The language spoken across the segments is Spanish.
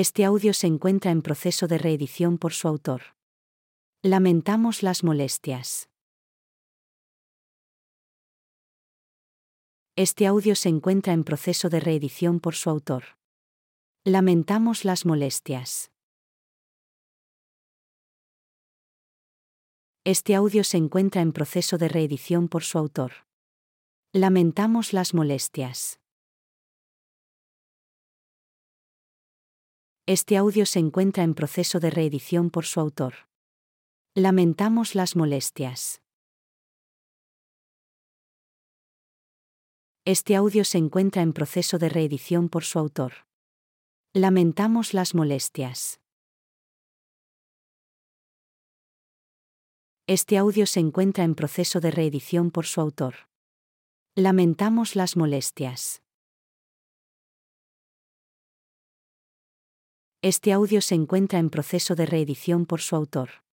Este audio se encuentra en proceso de reedición por su autor. Lamentamos las molestias. Este audio se encuentra en proceso de reedición por su autor. Lamentamos las molestias. Este audio se encuentra en proceso de reedición por su autor. Lamentamos las molestias. Este audio se encuentra en proceso de reedición por su autor. Lamentamos las molestias. Este audio se encuentra en proceso de reedición por su autor. Lamentamos las molestias. Este audio se encuentra en proceso de reedición por su autor. Lamentamos las molestias. Este audio se encuentra en proceso de reedición por su autor.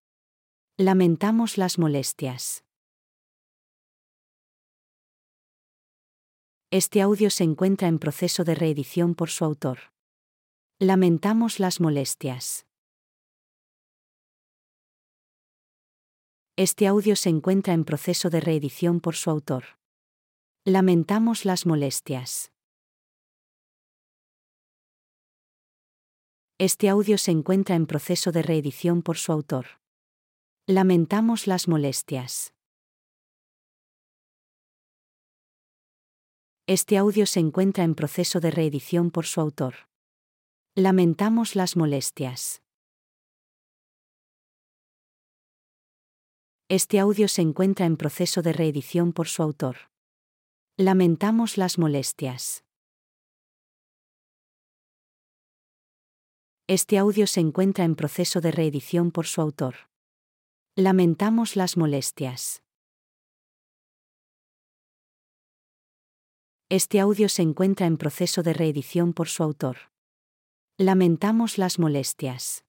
Lamentamos las molestias. Este audio se encuentra en proceso de reedición por su autor. Lamentamos las molestias. Este audio se encuentra en proceso de reedición por su autor. Lamentamos las molestias. Este audio se encuentra en proceso de reedición por su autor. Lamentamos las molestias. Este audio se encuentra en proceso de reedición por su autor. Lamentamos las molestias. Este audio se encuentra en proceso de reedición por su autor. Lamentamos las molestias. Este audio se encuentra en proceso de reedición por su autor. Lamentamos las molestias. Este audio se encuentra en proceso de reedición por su autor. Lamentamos las molestias.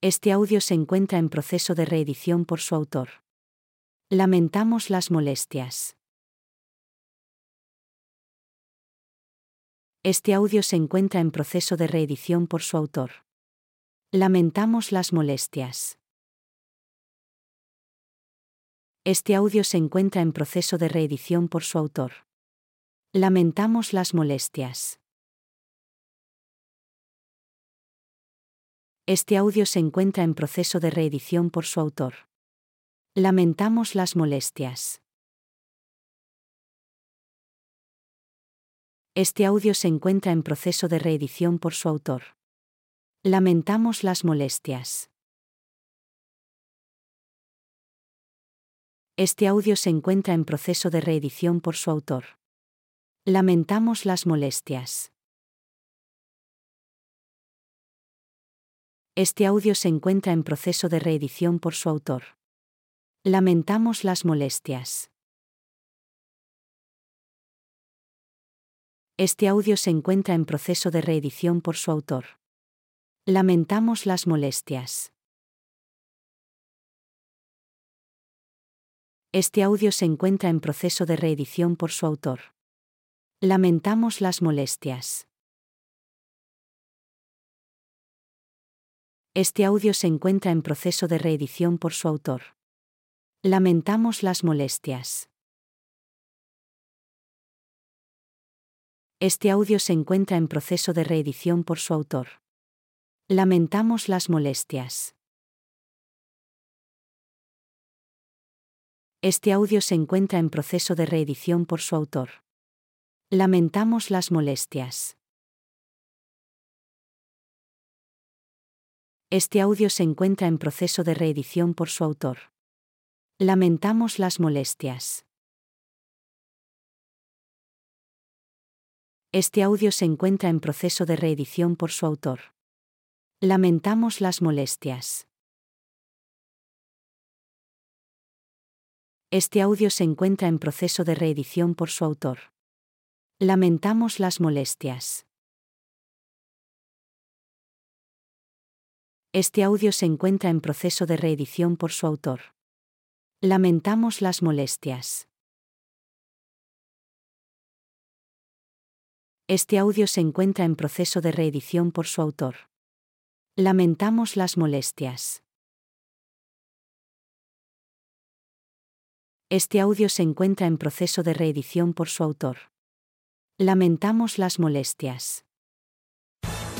Este audio se encuentra en proceso de reedición por su autor. Lamentamos las molestias. Este audio se encuentra en proceso de reedición por su autor. Lamentamos las molestias. Este audio se encuentra en proceso de reedición por su autor. Lamentamos las molestias. Este audio se encuentra en proceso de reedición por su autor. Lamentamos las molestias. Este audio se encuentra en proceso de reedición por su autor. Lamentamos las molestias. Este audio se encuentra en proceso de reedición por su autor. Lamentamos las molestias. Este audio se encuentra en proceso de reedición por su autor. Lamentamos las molestias. Este audio se encuentra en proceso de reedición por su autor. Lamentamos las molestias. Este audio se encuentra en proceso de reedición por su autor. Lamentamos las molestias. Este audio se encuentra en proceso de reedición por su autor. Lamentamos las molestias. Este audio se encuentra en proceso de reedición por su autor. Lamentamos las molestias. Este audio se encuentra en proceso de reedición por su autor. Lamentamos las molestias. Este audio se encuentra en proceso de reedición por su autor. Lamentamos las molestias. Este audio se encuentra en proceso de reedición por su autor. Lamentamos las molestias. Este audio se encuentra en proceso de reedición por su autor. Lamentamos las molestias. Este audio se encuentra en proceso de reedición por su autor. Lamentamos las molestias. Este audio se encuentra en proceso de reedición por su autor. Lamentamos las molestias. Este audio se encuentra en proceso de reedición por su autor. Lamentamos las molestias.